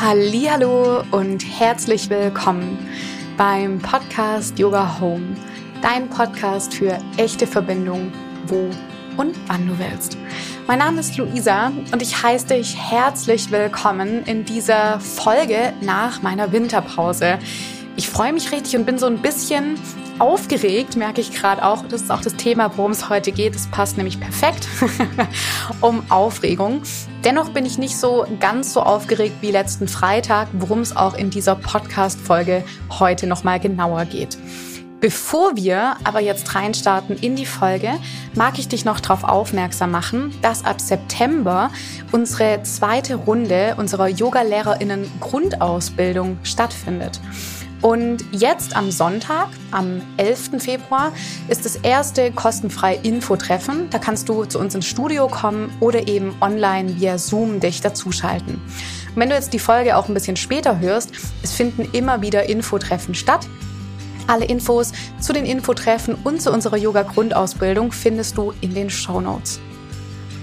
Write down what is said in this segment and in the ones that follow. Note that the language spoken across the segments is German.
Hallo und herzlich willkommen beim Podcast Yoga Home, dein Podcast für echte Verbindung, wo und wann du willst. Mein Name ist Luisa und ich heiße dich herzlich willkommen in dieser Folge nach meiner Winterpause. Ich freue mich richtig und bin so ein bisschen aufgeregt, merke ich gerade auch. Das ist auch das Thema, worum es heute geht. Es passt nämlich perfekt um Aufregung. Dennoch bin ich nicht so ganz so aufgeregt wie letzten Freitag, worum es auch in dieser Podcast-Folge heute nochmal genauer geht. Bevor wir aber jetzt reinstarten in die Folge, mag ich dich noch darauf aufmerksam machen, dass ab September unsere zweite Runde unserer Yoga-LehrerInnen Grundausbildung stattfindet. Und jetzt am Sonntag, am 11. Februar, ist das erste kostenfreie Infotreffen. Da kannst du zu uns ins Studio kommen oder eben online via Zoom dich dazuschalten. Und wenn du jetzt die Folge auch ein bisschen später hörst, es finden immer wieder Infotreffen statt. Alle Infos zu den Infotreffen und zu unserer Yoga-Grundausbildung findest du in den Show Notes.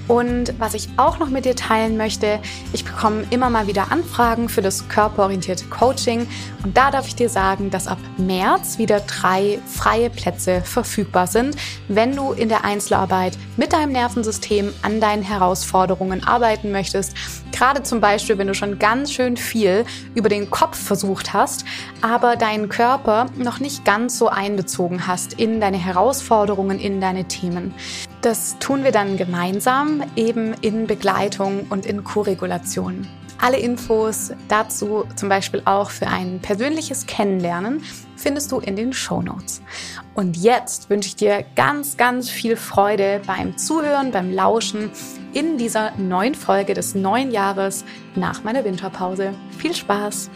Und was ich auch noch mit dir teilen möchte, ich bekomme immer mal wieder Anfragen für das körperorientierte Coaching. Und da darf ich dir sagen, dass ab März wieder drei freie Plätze verfügbar sind, wenn du in der Einzelarbeit mit deinem Nervensystem an deinen Herausforderungen arbeiten möchtest. Gerade zum Beispiel, wenn du schon ganz schön viel über den Kopf versucht hast, aber deinen Körper noch nicht ganz so einbezogen hast in deine Herausforderungen, in deine Themen. Das tun wir dann gemeinsam, eben in Begleitung und in Koregulation. Alle Infos dazu, zum Beispiel auch für ein persönliches Kennenlernen, findest du in den Show Notes. Und jetzt wünsche ich dir ganz, ganz viel Freude beim Zuhören, beim Lauschen in dieser neuen Folge des neuen Jahres nach meiner Winterpause. Viel Spaß!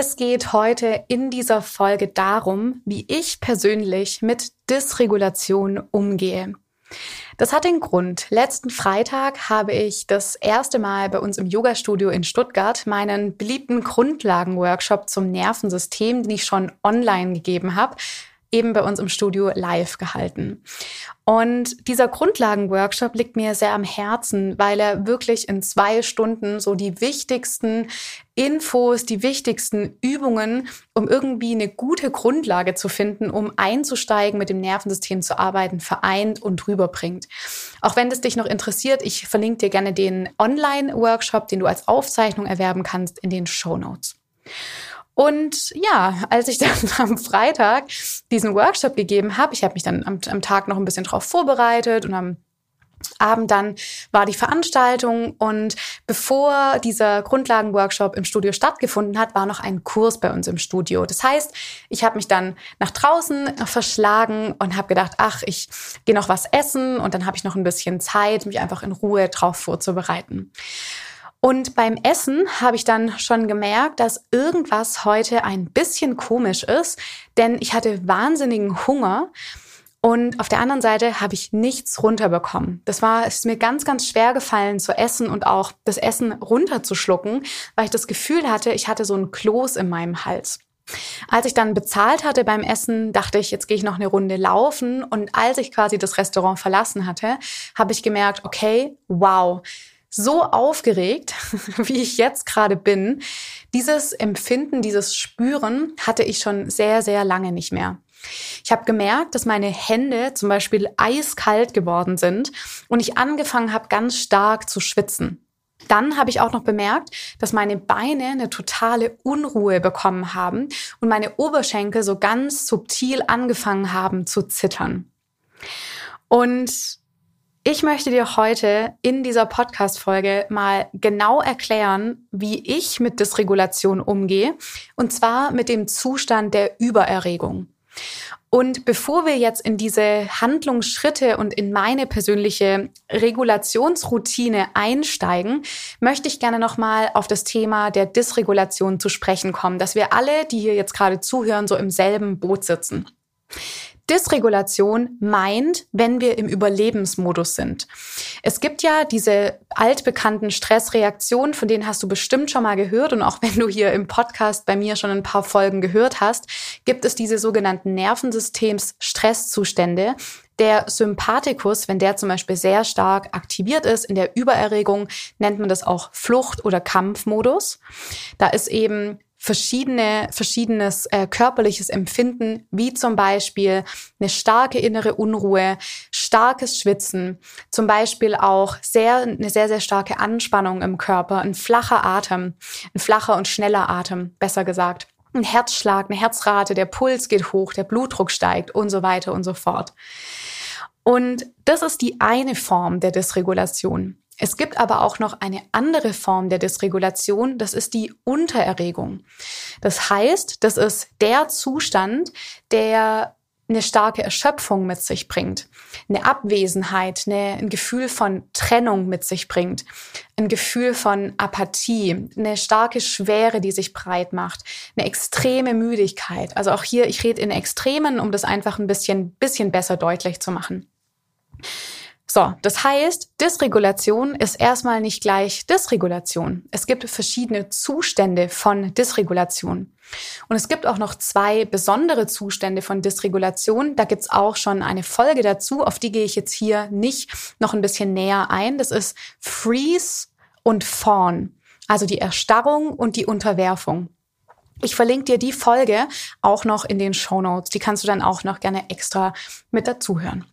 Es geht heute in dieser Folge darum, wie ich persönlich mit Dysregulation umgehe. Das hat den Grund. Letzten Freitag habe ich das erste Mal bei uns im Yoga-Studio in Stuttgart meinen beliebten Grundlagen-Workshop zum Nervensystem, den ich schon online gegeben habe, eben bei uns im Studio live gehalten. Und dieser Grundlagenworkshop liegt mir sehr am Herzen, weil er wirklich in zwei Stunden so die wichtigsten Infos, die wichtigsten Übungen, um irgendwie eine gute Grundlage zu finden, um einzusteigen, mit dem Nervensystem zu arbeiten, vereint und rüberbringt. Auch wenn das dich noch interessiert, ich verlinke dir gerne den Online-Workshop, den du als Aufzeichnung erwerben kannst, in den Show Notes. Und ja, als ich dann am Freitag diesen Workshop gegeben habe, ich habe mich dann am, am Tag noch ein bisschen drauf vorbereitet und am Abend dann war die Veranstaltung und bevor dieser Grundlagenworkshop im Studio stattgefunden hat, war noch ein Kurs bei uns im Studio. Das heißt, ich habe mich dann nach draußen verschlagen und habe gedacht, ach, ich gehe noch was essen und dann habe ich noch ein bisschen Zeit, mich einfach in Ruhe drauf vorzubereiten. Und beim Essen habe ich dann schon gemerkt, dass irgendwas heute ein bisschen komisch ist, denn ich hatte wahnsinnigen Hunger. Und auf der anderen Seite habe ich nichts runterbekommen. Das war, es ist mir ganz, ganz schwer gefallen zu essen und auch das Essen runterzuschlucken, weil ich das Gefühl hatte, ich hatte so ein Kloß in meinem Hals. Als ich dann bezahlt hatte beim Essen, dachte ich, jetzt gehe ich noch eine Runde laufen. Und als ich quasi das Restaurant verlassen hatte, habe ich gemerkt, okay, wow, so aufgeregt, wie ich jetzt gerade bin. Dieses Empfinden, dieses Spüren hatte ich schon sehr, sehr lange nicht mehr. Ich habe gemerkt, dass meine Hände zum Beispiel eiskalt geworden sind und ich angefangen habe, ganz stark zu schwitzen. Dann habe ich auch noch bemerkt, dass meine Beine eine totale Unruhe bekommen haben und meine Oberschenkel so ganz subtil angefangen haben zu zittern. Und ich möchte dir heute in dieser Podcast-Folge mal genau erklären, wie ich mit Dysregulation umgehe. Und zwar mit dem Zustand der Übererregung. Und bevor wir jetzt in diese Handlungsschritte und in meine persönliche Regulationsroutine einsteigen, möchte ich gerne nochmal auf das Thema der Dysregulation zu sprechen kommen, dass wir alle, die hier jetzt gerade zuhören, so im selben Boot sitzen. Dysregulation meint, wenn wir im Überlebensmodus sind. Es gibt ja diese altbekannten Stressreaktionen, von denen hast du bestimmt schon mal gehört und auch wenn du hier im Podcast bei mir schon ein paar Folgen gehört hast, gibt es diese sogenannten Nervensystems Stresszustände, Der Sympathikus, wenn der zum Beispiel sehr stark aktiviert ist in der Übererregung, nennt man das auch Flucht- oder Kampfmodus. Da ist eben verschiedene, verschiedenes äh, körperliches Empfinden, wie zum Beispiel eine starke innere Unruhe, starkes Schwitzen, zum Beispiel auch sehr, eine sehr, sehr starke Anspannung im Körper, ein flacher Atem, ein flacher und schneller Atem, besser gesagt. Ein Herzschlag, eine Herzrate, der Puls geht hoch, der Blutdruck steigt und so weiter und so fort. Und das ist die eine Form der Dysregulation. Es gibt aber auch noch eine andere Form der Dysregulation, das ist die Untererregung. Das heißt, das ist der Zustand, der eine starke Erschöpfung mit sich bringt, eine Abwesenheit, eine, ein Gefühl von Trennung mit sich bringt, ein Gefühl von Apathie, eine starke Schwere, die sich breit macht, eine extreme Müdigkeit. Also auch hier, ich rede in Extremen, um das einfach ein bisschen, bisschen besser deutlich zu machen. So, das heißt, Dysregulation ist erstmal nicht gleich Dysregulation. Es gibt verschiedene Zustände von Dysregulation. Und es gibt auch noch zwei besondere Zustände von Dysregulation. Da gibt's auch schon eine Folge dazu, auf die gehe ich jetzt hier nicht noch ein bisschen näher ein. Das ist Freeze und Fawn, also die Erstarrung und die Unterwerfung. Ich verlinke dir die Folge auch noch in den Show Notes. Die kannst du dann auch noch gerne extra mit dazuhören.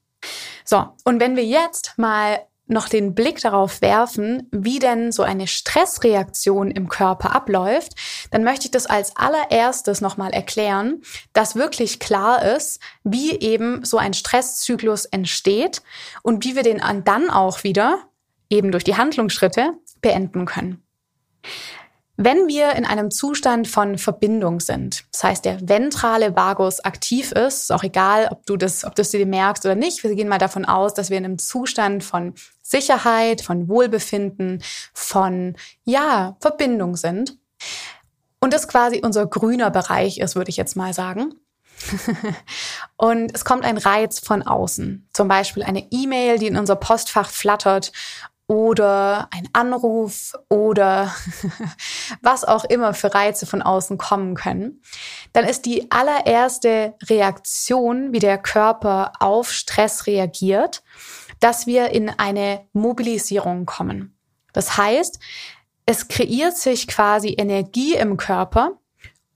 So, und wenn wir jetzt mal noch den Blick darauf werfen, wie denn so eine Stressreaktion im Körper abläuft, dann möchte ich das als allererstes nochmal erklären, dass wirklich klar ist, wie eben so ein Stresszyklus entsteht und wie wir den dann auch wieder, eben durch die Handlungsschritte, beenden können. Wenn wir in einem Zustand von Verbindung sind, das heißt, der ventrale Vagus aktiv ist, ist auch egal, ob du das, ob du es dir merkst oder nicht. Wir gehen mal davon aus, dass wir in einem Zustand von Sicherheit, von Wohlbefinden, von, ja, Verbindung sind. Und das quasi unser grüner Bereich ist, würde ich jetzt mal sagen. und es kommt ein Reiz von außen, zum Beispiel eine E-Mail, die in unser Postfach flattert oder ein Anruf oder was auch immer für Reize von außen kommen können, dann ist die allererste Reaktion, wie der Körper auf Stress reagiert, dass wir in eine Mobilisierung kommen. Das heißt, es kreiert sich quasi Energie im Körper,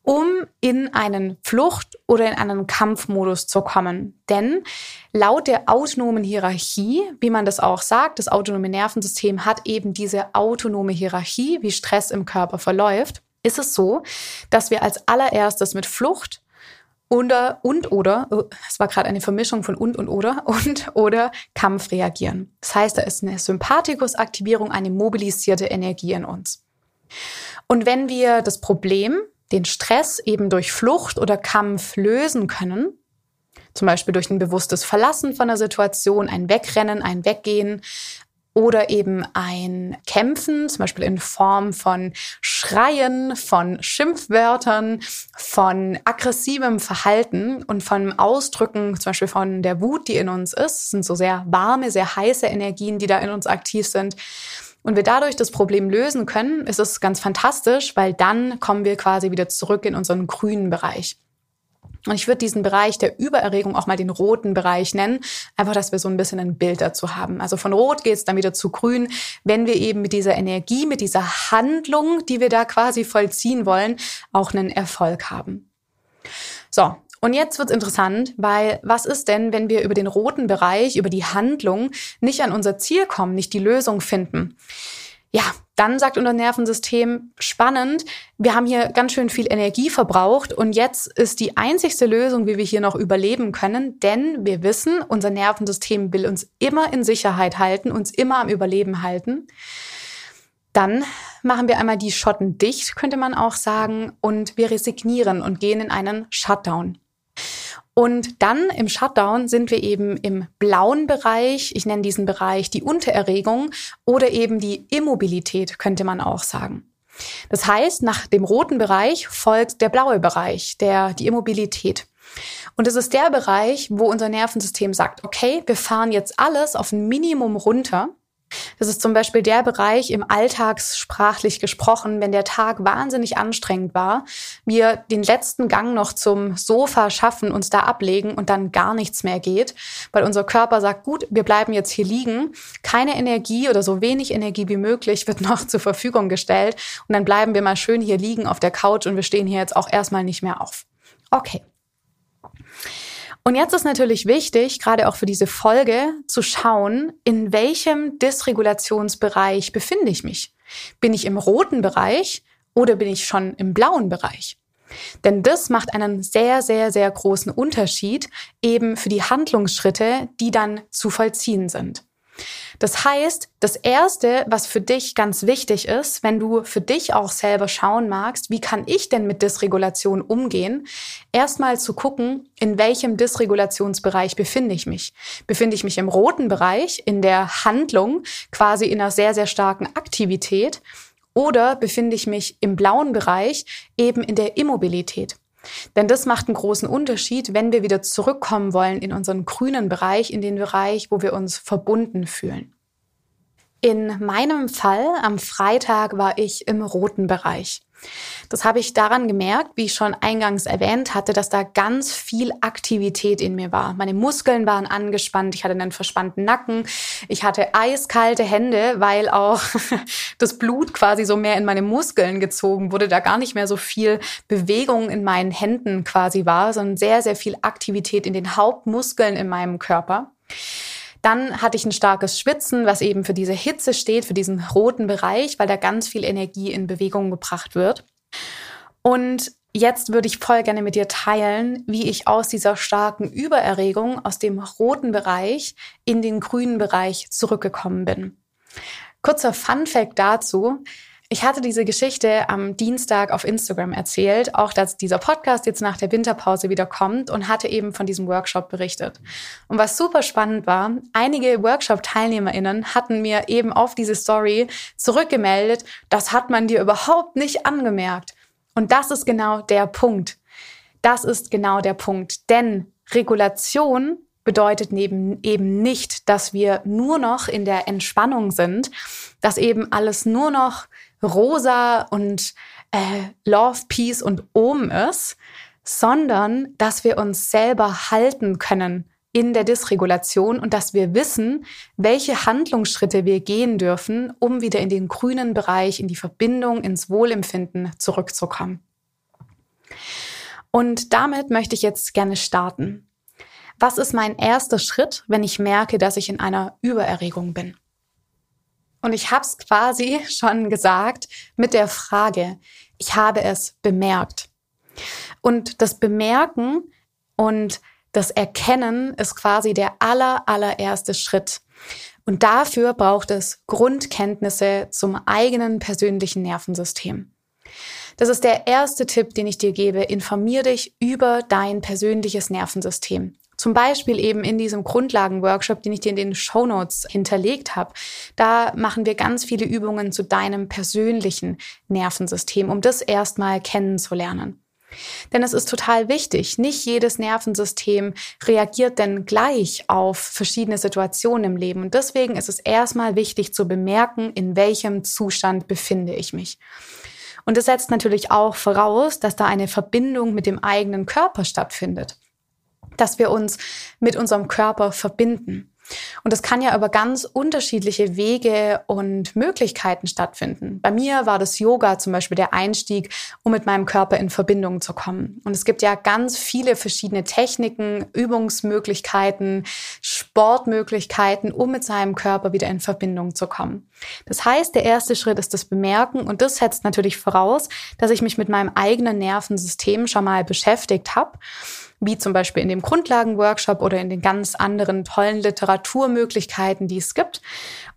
um in einen Flucht- oder in einen Kampfmodus zu kommen. Denn laut der autonomen Hierarchie, wie man das auch sagt, das autonome Nervensystem hat eben diese autonome Hierarchie, wie Stress im Körper verläuft, ist es so, dass wir als allererstes mit Flucht oder und oder, oh, es war gerade eine Vermischung von und und oder und oder Kampf reagieren. Das heißt, da ist eine Sympathikusaktivierung, eine mobilisierte Energie in uns. Und wenn wir das Problem den Stress eben durch Flucht oder Kampf lösen können, zum Beispiel durch ein bewusstes Verlassen von der Situation, ein Wegrennen, ein Weggehen oder eben ein Kämpfen, zum Beispiel in Form von Schreien, von Schimpfwörtern, von aggressivem Verhalten und von Ausdrücken, zum Beispiel von der Wut, die in uns ist. Das sind so sehr warme, sehr heiße Energien, die da in uns aktiv sind und wir dadurch das Problem lösen können, ist es ganz fantastisch, weil dann kommen wir quasi wieder zurück in unseren grünen Bereich. Und ich würde diesen Bereich der Übererregung auch mal den roten Bereich nennen, einfach, dass wir so ein bisschen ein Bild dazu haben. Also von rot geht es dann wieder zu grün, wenn wir eben mit dieser Energie, mit dieser Handlung, die wir da quasi vollziehen wollen, auch einen Erfolg haben. So, und jetzt wird's interessant, weil was ist denn, wenn wir über den roten Bereich, über die Handlung nicht an unser Ziel kommen, nicht die Lösung finden? Ja, dann sagt unser Nervensystem, spannend, wir haben hier ganz schön viel Energie verbraucht und jetzt ist die einzigste Lösung, wie wir hier noch überleben können, denn wir wissen, unser Nervensystem will uns immer in Sicherheit halten, uns immer am Überleben halten. Dann machen wir einmal die Schotten dicht, könnte man auch sagen, und wir resignieren und gehen in einen Shutdown. Und dann im Shutdown sind wir eben im blauen Bereich. Ich nenne diesen Bereich die Untererregung oder eben die Immobilität, könnte man auch sagen. Das heißt, nach dem roten Bereich folgt der blaue Bereich, der, die Immobilität. Und es ist der Bereich, wo unser Nervensystem sagt, okay, wir fahren jetzt alles auf ein Minimum runter. Das ist zum Beispiel der Bereich im Alltagssprachlich gesprochen, wenn der Tag wahnsinnig anstrengend war, wir den letzten Gang noch zum Sofa schaffen, uns da ablegen und dann gar nichts mehr geht, weil unser Körper sagt, gut, wir bleiben jetzt hier liegen, keine Energie oder so wenig Energie wie möglich wird noch zur Verfügung gestellt und dann bleiben wir mal schön hier liegen auf der Couch und wir stehen hier jetzt auch erstmal nicht mehr auf. Okay. Und jetzt ist natürlich wichtig, gerade auch für diese Folge, zu schauen, in welchem Dysregulationsbereich befinde ich mich. Bin ich im roten Bereich oder bin ich schon im blauen Bereich? Denn das macht einen sehr, sehr, sehr großen Unterschied eben für die Handlungsschritte, die dann zu vollziehen sind. Das heißt, das Erste, was für dich ganz wichtig ist, wenn du für dich auch selber schauen magst, wie kann ich denn mit Dysregulation umgehen, erstmal zu gucken, in welchem Dysregulationsbereich befinde ich mich. Befinde ich mich im roten Bereich, in der Handlung, quasi in einer sehr, sehr starken Aktivität, oder befinde ich mich im blauen Bereich, eben in der Immobilität. Denn das macht einen großen Unterschied, wenn wir wieder zurückkommen wollen in unseren grünen Bereich, in den Bereich, wo wir uns verbunden fühlen. In meinem Fall am Freitag war ich im roten Bereich. Das habe ich daran gemerkt, wie ich schon eingangs erwähnt hatte, dass da ganz viel Aktivität in mir war. Meine Muskeln waren angespannt, ich hatte einen verspannten Nacken, ich hatte eiskalte Hände, weil auch das Blut quasi so mehr in meine Muskeln gezogen wurde, da gar nicht mehr so viel Bewegung in meinen Händen quasi war, sondern sehr, sehr viel Aktivität in den Hauptmuskeln in meinem Körper. Dann hatte ich ein starkes Schwitzen, was eben für diese Hitze steht, für diesen roten Bereich, weil da ganz viel Energie in Bewegung gebracht wird. Und jetzt würde ich voll gerne mit dir teilen, wie ich aus dieser starken Übererregung, aus dem roten Bereich in den grünen Bereich zurückgekommen bin. Kurzer Fun fact dazu. Ich hatte diese Geschichte am Dienstag auf Instagram erzählt, auch dass dieser Podcast jetzt nach der Winterpause wieder kommt und hatte eben von diesem Workshop berichtet. Und was super spannend war, einige Workshop-TeilnehmerInnen hatten mir eben auf diese Story zurückgemeldet, das hat man dir überhaupt nicht angemerkt. Und das ist genau der Punkt. Das ist genau der Punkt. Denn Regulation bedeutet neben, eben nicht, dass wir nur noch in der Entspannung sind, dass eben alles nur noch rosa und äh, Love, Peace und Om ist, sondern dass wir uns selber halten können in der Dysregulation und dass wir wissen, welche Handlungsschritte wir gehen dürfen, um wieder in den grünen Bereich, in die Verbindung, ins Wohlempfinden zurückzukommen. Und damit möchte ich jetzt gerne starten. Was ist mein erster Schritt, wenn ich merke, dass ich in einer Übererregung bin? Und ich habe es quasi schon gesagt mit der Frage, ich habe es bemerkt. Und das Bemerken und das Erkennen ist quasi der aller, allererste Schritt. Und dafür braucht es Grundkenntnisse zum eigenen persönlichen Nervensystem. Das ist der erste Tipp, den ich dir gebe. Informier dich über dein persönliches Nervensystem. Zum Beispiel eben in diesem Grundlagenworkshop, den ich dir in den Show Notes hinterlegt habe. Da machen wir ganz viele Übungen zu deinem persönlichen Nervensystem, um das erstmal kennenzulernen. Denn es ist total wichtig. Nicht jedes Nervensystem reagiert denn gleich auf verschiedene Situationen im Leben. Und deswegen ist es erstmal wichtig zu bemerken, in welchem Zustand befinde ich mich. Und es setzt natürlich auch voraus, dass da eine Verbindung mit dem eigenen Körper stattfindet dass wir uns mit unserem Körper verbinden. Und das kann ja über ganz unterschiedliche Wege und Möglichkeiten stattfinden. Bei mir war das Yoga zum Beispiel der Einstieg, um mit meinem Körper in Verbindung zu kommen. Und es gibt ja ganz viele verschiedene Techniken, Übungsmöglichkeiten, Sportmöglichkeiten, um mit seinem Körper wieder in Verbindung zu kommen. Das heißt, der erste Schritt ist das Bemerken und das setzt natürlich voraus, dass ich mich mit meinem eigenen Nervensystem schon mal beschäftigt habe wie zum Beispiel in dem Grundlagenworkshop oder in den ganz anderen tollen Literaturmöglichkeiten, die es gibt.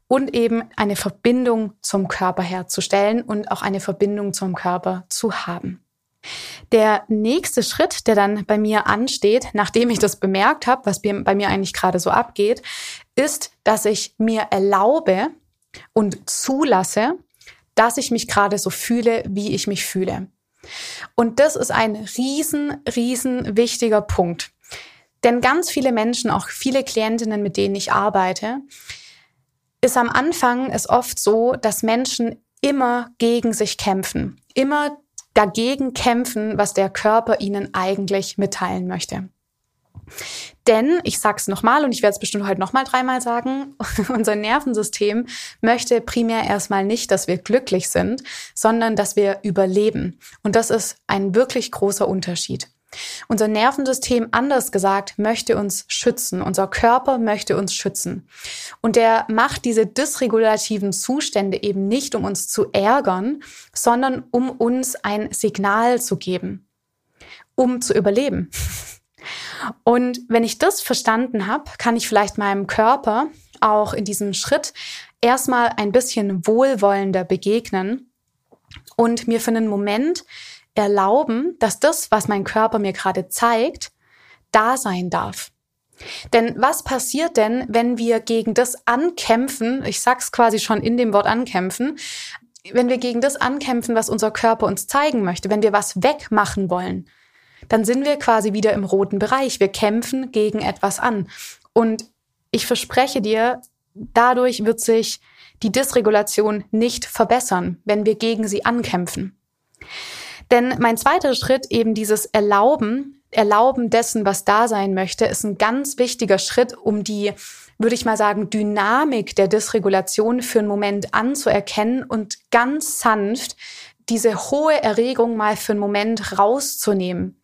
Und eben eine Verbindung zum Körper herzustellen und auch eine Verbindung zum Körper zu haben. Der nächste Schritt, der dann bei mir ansteht, nachdem ich das bemerkt habe, was bei mir eigentlich gerade so abgeht, ist, dass ich mir erlaube und zulasse, dass ich mich gerade so fühle, wie ich mich fühle. Und das ist ein riesen, riesen wichtiger Punkt. Denn ganz viele Menschen, auch viele Klientinnen, mit denen ich arbeite, ist am Anfang es oft so, dass Menschen immer gegen sich kämpfen, immer dagegen kämpfen, was der Körper ihnen eigentlich mitteilen möchte. Denn, ich sag's nochmal und ich werde es bestimmt heute nochmal dreimal sagen, unser Nervensystem möchte primär erstmal nicht, dass wir glücklich sind, sondern dass wir überleben. Und das ist ein wirklich großer Unterschied. Unser Nervensystem, anders gesagt, möchte uns schützen. Unser Körper möchte uns schützen. Und der macht diese dysregulativen Zustände eben nicht, um uns zu ärgern, sondern um uns ein Signal zu geben, um zu überleben. Und wenn ich das verstanden habe, kann ich vielleicht meinem Körper auch in diesem Schritt erstmal ein bisschen wohlwollender begegnen und mir für einen Moment erlauben, dass das, was mein Körper mir gerade zeigt, da sein darf. Denn was passiert denn, wenn wir gegen das ankämpfen, ich sag's quasi schon in dem Wort ankämpfen, wenn wir gegen das ankämpfen, was unser Körper uns zeigen möchte, wenn wir was wegmachen wollen, dann sind wir quasi wieder im roten Bereich. Wir kämpfen gegen etwas an. Und ich verspreche dir, dadurch wird sich die Dysregulation nicht verbessern, wenn wir gegen sie ankämpfen. Denn mein zweiter Schritt, eben dieses Erlauben, Erlauben dessen, was da sein möchte, ist ein ganz wichtiger Schritt, um die, würde ich mal sagen, Dynamik der Dysregulation für einen Moment anzuerkennen und ganz sanft diese hohe Erregung mal für einen Moment rauszunehmen.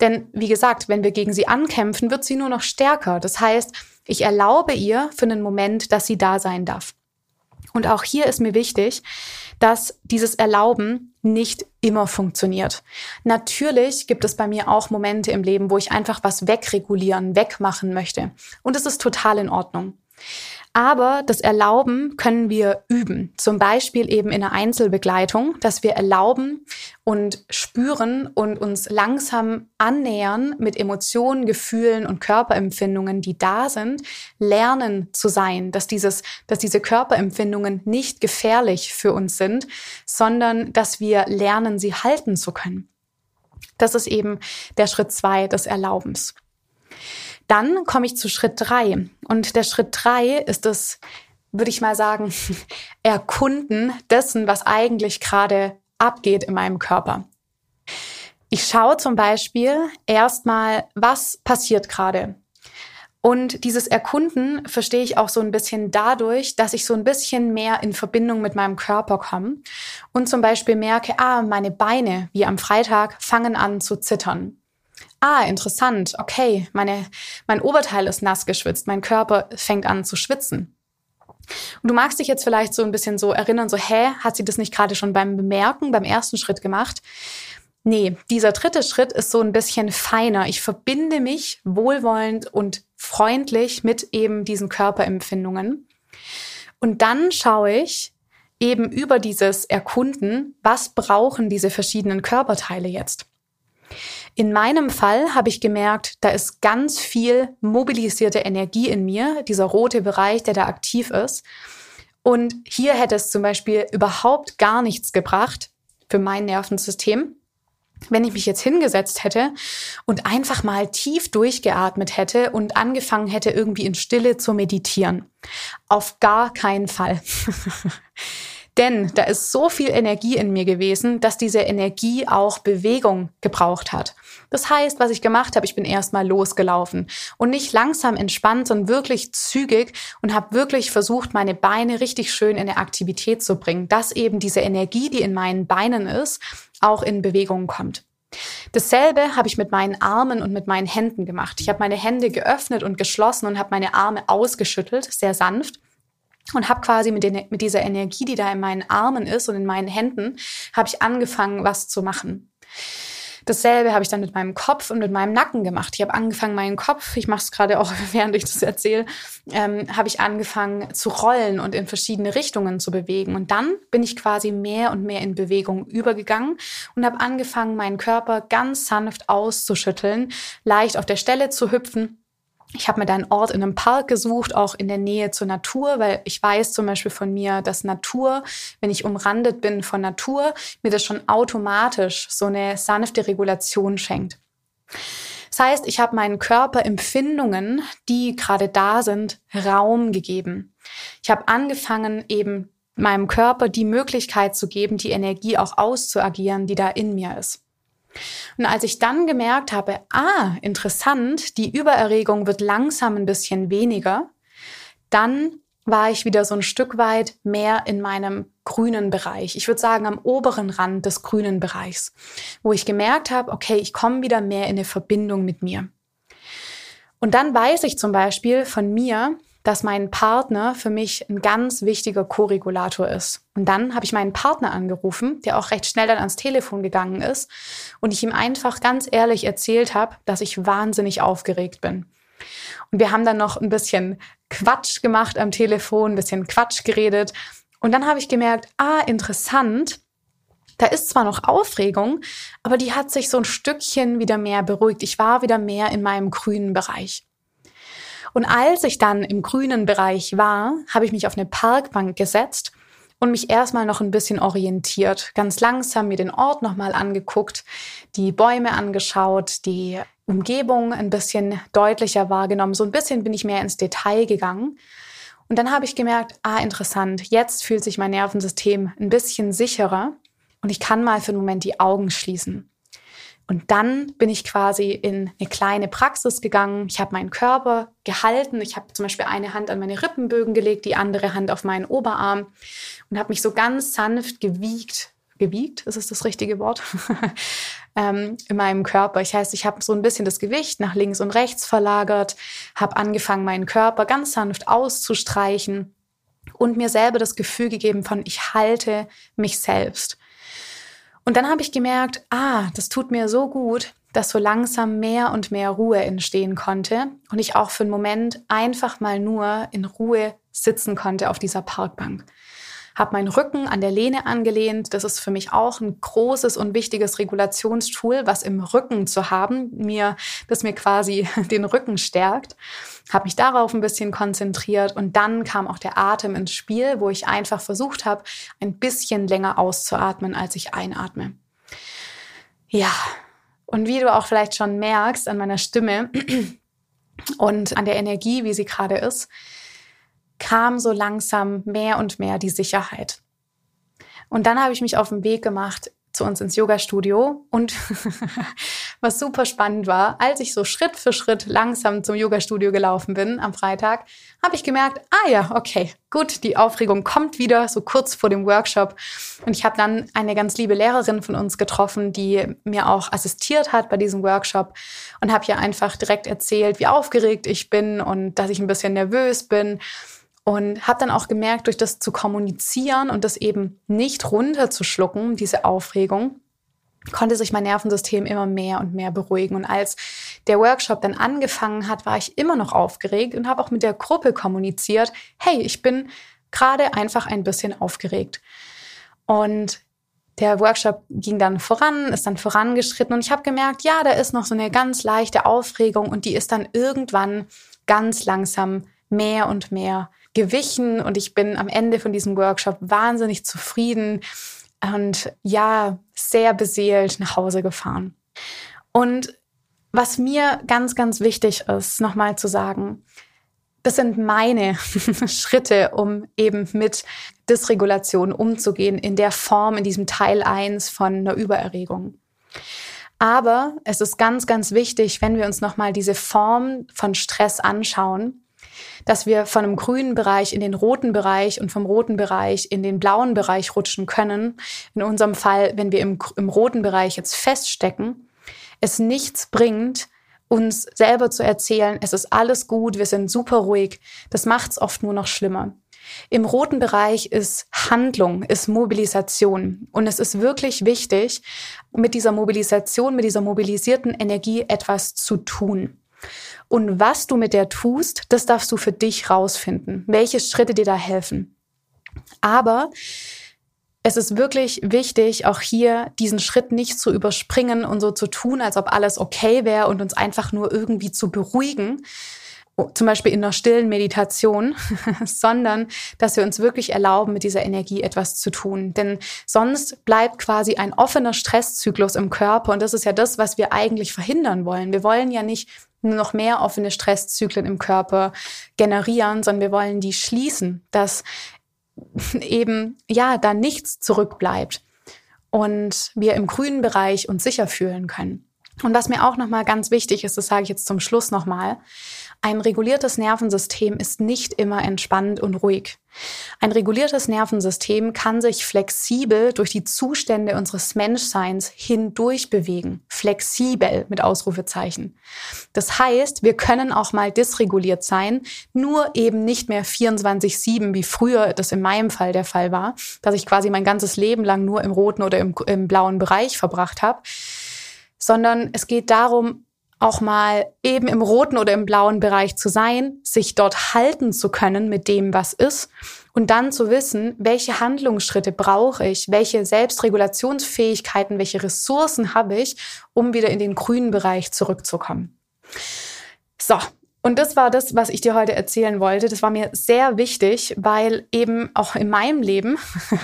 Denn wie gesagt, wenn wir gegen sie ankämpfen, wird sie nur noch stärker. Das heißt, ich erlaube ihr für einen Moment, dass sie da sein darf. Und auch hier ist mir wichtig, dass dieses Erlauben nicht immer funktioniert. Natürlich gibt es bei mir auch Momente im Leben, wo ich einfach was wegregulieren, wegmachen möchte. Und es ist total in Ordnung. Aber das Erlauben können wir üben. Zum Beispiel eben in der Einzelbegleitung, dass wir erlauben und spüren und uns langsam annähern mit Emotionen, Gefühlen und Körperempfindungen, die da sind, lernen zu sein, dass dieses, dass diese Körperempfindungen nicht gefährlich für uns sind, sondern dass wir lernen, sie halten zu können. Das ist eben der Schritt zwei des Erlaubens. Dann komme ich zu Schritt drei. Und der Schritt drei ist das, würde ich mal sagen, Erkunden dessen, was eigentlich gerade abgeht in meinem Körper. Ich schaue zum Beispiel erstmal, was passiert gerade. Und dieses Erkunden verstehe ich auch so ein bisschen dadurch, dass ich so ein bisschen mehr in Verbindung mit meinem Körper komme und zum Beispiel merke, ah, meine Beine, wie am Freitag, fangen an zu zittern ah, interessant, okay, meine, mein Oberteil ist nass geschwitzt, mein Körper fängt an zu schwitzen. Und du magst dich jetzt vielleicht so ein bisschen so erinnern, so, hä, hat sie das nicht gerade schon beim Bemerken, beim ersten Schritt gemacht? Nee, dieser dritte Schritt ist so ein bisschen feiner. Ich verbinde mich wohlwollend und freundlich mit eben diesen Körperempfindungen. Und dann schaue ich eben über dieses Erkunden, was brauchen diese verschiedenen Körperteile jetzt? In meinem Fall habe ich gemerkt, da ist ganz viel mobilisierte Energie in mir, dieser rote Bereich, der da aktiv ist. Und hier hätte es zum Beispiel überhaupt gar nichts gebracht für mein Nervensystem, wenn ich mich jetzt hingesetzt hätte und einfach mal tief durchgeatmet hätte und angefangen hätte, irgendwie in Stille zu meditieren. Auf gar keinen Fall. Denn da ist so viel Energie in mir gewesen, dass diese Energie auch Bewegung gebraucht hat. Das heißt, was ich gemacht habe, ich bin erstmal losgelaufen und nicht langsam entspannt, sondern wirklich zügig und habe wirklich versucht, meine Beine richtig schön in eine Aktivität zu bringen, dass eben diese Energie, die in meinen Beinen ist, auch in Bewegung kommt. Dasselbe habe ich mit meinen Armen und mit meinen Händen gemacht. Ich habe meine Hände geöffnet und geschlossen und habe meine Arme ausgeschüttelt, sehr sanft und habe quasi mit, den, mit dieser Energie, die da in meinen Armen ist und in meinen Händen, habe ich angefangen, was zu machen. Dasselbe habe ich dann mit meinem Kopf und mit meinem Nacken gemacht. Ich habe angefangen, meinen Kopf, ich mache es gerade auch, während ich das erzähle, ähm, habe ich angefangen zu rollen und in verschiedene Richtungen zu bewegen. Und dann bin ich quasi mehr und mehr in Bewegung übergegangen und habe angefangen, meinen Körper ganz sanft auszuschütteln, leicht auf der Stelle zu hüpfen ich habe mir da einen Ort in einem Park gesucht, auch in der Nähe zur Natur, weil ich weiß zum Beispiel von mir, dass Natur, wenn ich umrandet bin von Natur, mir das schon automatisch so eine sanfte Regulation schenkt. Das heißt, ich habe meinen Körperempfindungen, die gerade da sind, Raum gegeben. Ich habe angefangen, eben meinem Körper die Möglichkeit zu geben, die Energie auch auszuagieren, die da in mir ist. Und als ich dann gemerkt habe, ah, interessant, die Übererregung wird langsam ein bisschen weniger, dann war ich wieder so ein Stück weit mehr in meinem grünen Bereich. Ich würde sagen am oberen Rand des grünen Bereichs, wo ich gemerkt habe, okay, ich komme wieder mehr in eine Verbindung mit mir. Und dann weiß ich zum Beispiel von mir, dass mein Partner für mich ein ganz wichtiger Co-Regulator ist. Und dann habe ich meinen Partner angerufen, der auch recht schnell dann ans Telefon gegangen ist und ich ihm einfach ganz ehrlich erzählt habe, dass ich wahnsinnig aufgeregt bin. Und wir haben dann noch ein bisschen Quatsch gemacht am Telefon, ein bisschen Quatsch geredet. Und dann habe ich gemerkt, ah, interessant. Da ist zwar noch Aufregung, aber die hat sich so ein Stückchen wieder mehr beruhigt. Ich war wieder mehr in meinem grünen Bereich. Und als ich dann im grünen Bereich war, habe ich mich auf eine Parkbank gesetzt und mich erstmal noch ein bisschen orientiert. Ganz langsam mir den Ort nochmal angeguckt, die Bäume angeschaut, die Umgebung ein bisschen deutlicher wahrgenommen. So ein bisschen bin ich mehr ins Detail gegangen. Und dann habe ich gemerkt, ah, interessant, jetzt fühlt sich mein Nervensystem ein bisschen sicherer und ich kann mal für einen Moment die Augen schließen. Und dann bin ich quasi in eine kleine Praxis gegangen. Ich habe meinen Körper gehalten. Ich habe zum Beispiel eine Hand an meine Rippenbögen gelegt, die andere Hand auf meinen Oberarm und habe mich so ganz sanft gewiegt. Gewiegt, ist es das richtige Wort? ähm, in meinem Körper. Ich heißt, ich habe so ein bisschen das Gewicht nach links und rechts verlagert, habe angefangen, meinen Körper ganz sanft auszustreichen und mir selber das Gefühl gegeben von, ich halte mich selbst. Und dann habe ich gemerkt, ah, das tut mir so gut, dass so langsam mehr und mehr Ruhe entstehen konnte und ich auch für einen Moment einfach mal nur in Ruhe sitzen konnte auf dieser Parkbank habe meinen Rücken an der Lehne angelehnt. Das ist für mich auch ein großes und wichtiges Regulationstool, was im Rücken zu haben, mir, das mir quasi den Rücken stärkt. Habe mich darauf ein bisschen konzentriert und dann kam auch der Atem ins Spiel, wo ich einfach versucht habe, ein bisschen länger auszuatmen, als ich einatme. Ja, und wie du auch vielleicht schon merkst an meiner Stimme und an der Energie, wie sie gerade ist, kam so langsam mehr und mehr die Sicherheit. Und dann habe ich mich auf den Weg gemacht zu uns ins Yoga-Studio und was super spannend war, als ich so Schritt für Schritt langsam zum Yoga-Studio gelaufen bin am Freitag, habe ich gemerkt, ah ja, okay, gut, die Aufregung kommt wieder so kurz vor dem Workshop und ich habe dann eine ganz liebe Lehrerin von uns getroffen, die mir auch assistiert hat bei diesem Workshop und habe ihr einfach direkt erzählt, wie aufgeregt ich bin und dass ich ein bisschen nervös bin und habe dann auch gemerkt, durch das zu kommunizieren und das eben nicht runterzuschlucken, diese Aufregung, konnte sich mein Nervensystem immer mehr und mehr beruhigen. Und als der Workshop dann angefangen hat, war ich immer noch aufgeregt und habe auch mit der Gruppe kommuniziert, hey, ich bin gerade einfach ein bisschen aufgeregt. Und der Workshop ging dann voran, ist dann vorangeschritten und ich habe gemerkt, ja, da ist noch so eine ganz leichte Aufregung und die ist dann irgendwann ganz langsam mehr und mehr gewichen und ich bin am Ende von diesem Workshop wahnsinnig zufrieden und ja, sehr beseelt nach Hause gefahren. Und was mir ganz, ganz wichtig ist, nochmal zu sagen, das sind meine Schritte, um eben mit Dysregulation umzugehen in der Form, in diesem Teil 1 von einer Übererregung. Aber es ist ganz, ganz wichtig, wenn wir uns nochmal diese Form von Stress anschauen, dass wir von einem grünen Bereich in den roten Bereich und vom roten Bereich in den blauen Bereich rutschen können. In unserem Fall, wenn wir im, im roten Bereich jetzt feststecken, es nichts bringt, uns selber zu erzählen, es ist alles gut, wir sind super ruhig. Das macht es oft nur noch schlimmer. Im roten Bereich ist Handlung, ist Mobilisation. Und es ist wirklich wichtig, mit dieser Mobilisation, mit dieser mobilisierten Energie etwas zu tun. Und was du mit der tust, das darfst du für dich rausfinden. Welche Schritte dir da helfen. Aber es ist wirklich wichtig, auch hier diesen Schritt nicht zu überspringen und so zu tun, als ob alles okay wäre und uns einfach nur irgendwie zu beruhigen, zum Beispiel in einer stillen Meditation, sondern dass wir uns wirklich erlauben, mit dieser Energie etwas zu tun. Denn sonst bleibt quasi ein offener Stresszyklus im Körper und das ist ja das, was wir eigentlich verhindern wollen. Wir wollen ja nicht noch mehr offene Stresszyklen im Körper generieren, sondern wir wollen die schließen, dass eben, ja, da nichts zurückbleibt und wir im grünen Bereich uns sicher fühlen können. Und was mir auch nochmal ganz wichtig ist, das sage ich jetzt zum Schluss nochmal, ein reguliertes Nervensystem ist nicht immer entspannt und ruhig. Ein reguliertes Nervensystem kann sich flexibel durch die Zustände unseres Menschseins hindurch bewegen. Flexibel mit Ausrufezeichen. Das heißt, wir können auch mal dysreguliert sein, nur eben nicht mehr 24-7, wie früher das in meinem Fall der Fall war, dass ich quasi mein ganzes Leben lang nur im roten oder im, im blauen Bereich verbracht habe sondern es geht darum, auch mal eben im roten oder im blauen Bereich zu sein, sich dort halten zu können mit dem, was ist und dann zu wissen, welche Handlungsschritte brauche ich, welche Selbstregulationsfähigkeiten, welche Ressourcen habe ich, um wieder in den grünen Bereich zurückzukommen. So. Und das war das, was ich dir heute erzählen wollte. Das war mir sehr wichtig, weil eben auch in meinem Leben,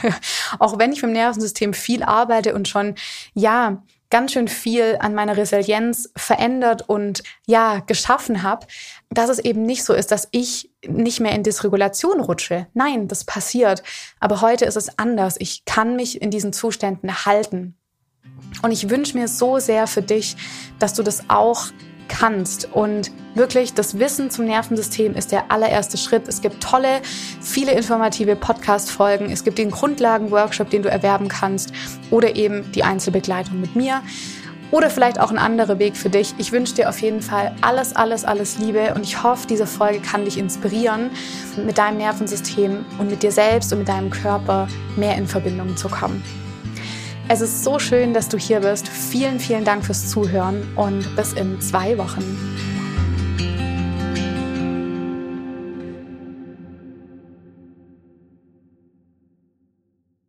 auch wenn ich mit dem Nervensystem viel arbeite und schon, ja, ganz schön viel an meiner Resilienz verändert und ja, geschaffen habe, dass es eben nicht so ist, dass ich nicht mehr in Dysregulation rutsche. Nein, das passiert. Aber heute ist es anders. Ich kann mich in diesen Zuständen halten. Und ich wünsche mir so sehr für dich, dass du das auch kannst. Und wirklich, das Wissen zum Nervensystem ist der allererste Schritt. Es gibt tolle, viele informative Podcast-Folgen. Es gibt den Grundlagen-Workshop, den du erwerben kannst oder eben die Einzelbegleitung mit mir. Oder vielleicht auch ein anderer Weg für dich. Ich wünsche dir auf jeden Fall alles, alles, alles Liebe und ich hoffe, diese Folge kann dich inspirieren, mit deinem Nervensystem und mit dir selbst und mit deinem Körper mehr in Verbindung zu kommen. Es ist so schön, dass du hier bist. Vielen, vielen Dank fürs Zuhören und bis in zwei Wochen.